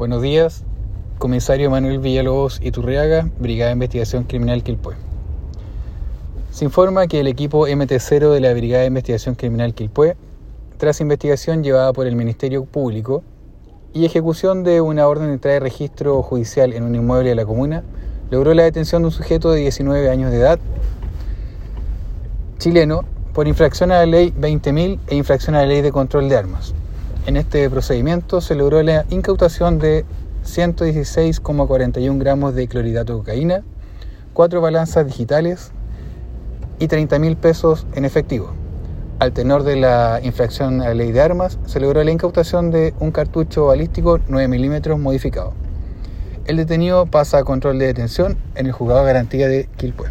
Buenos días, comisario Manuel Villalobos Iturriaga, Brigada de Investigación Criminal Quilpué. Se informa que el equipo MT0 de la Brigada de Investigación Criminal Quilpué, tras investigación llevada por el Ministerio Público y ejecución de una orden de entrada de registro judicial en un inmueble de la comuna, logró la detención de un sujeto de 19 años de edad, chileno, por infracción a la ley 20.000 e infracción a la ley de control de armas. En este procedimiento se logró la incautación de 116,41 gramos de clorhidrato de cocaína, cuatro balanzas digitales y 30 mil pesos en efectivo. Al tenor de la infracción a la ley de armas, se logró la incautación de un cartucho balístico 9 milímetros modificado. El detenido pasa a control de detención en el juzgado de garantía de Quilpué.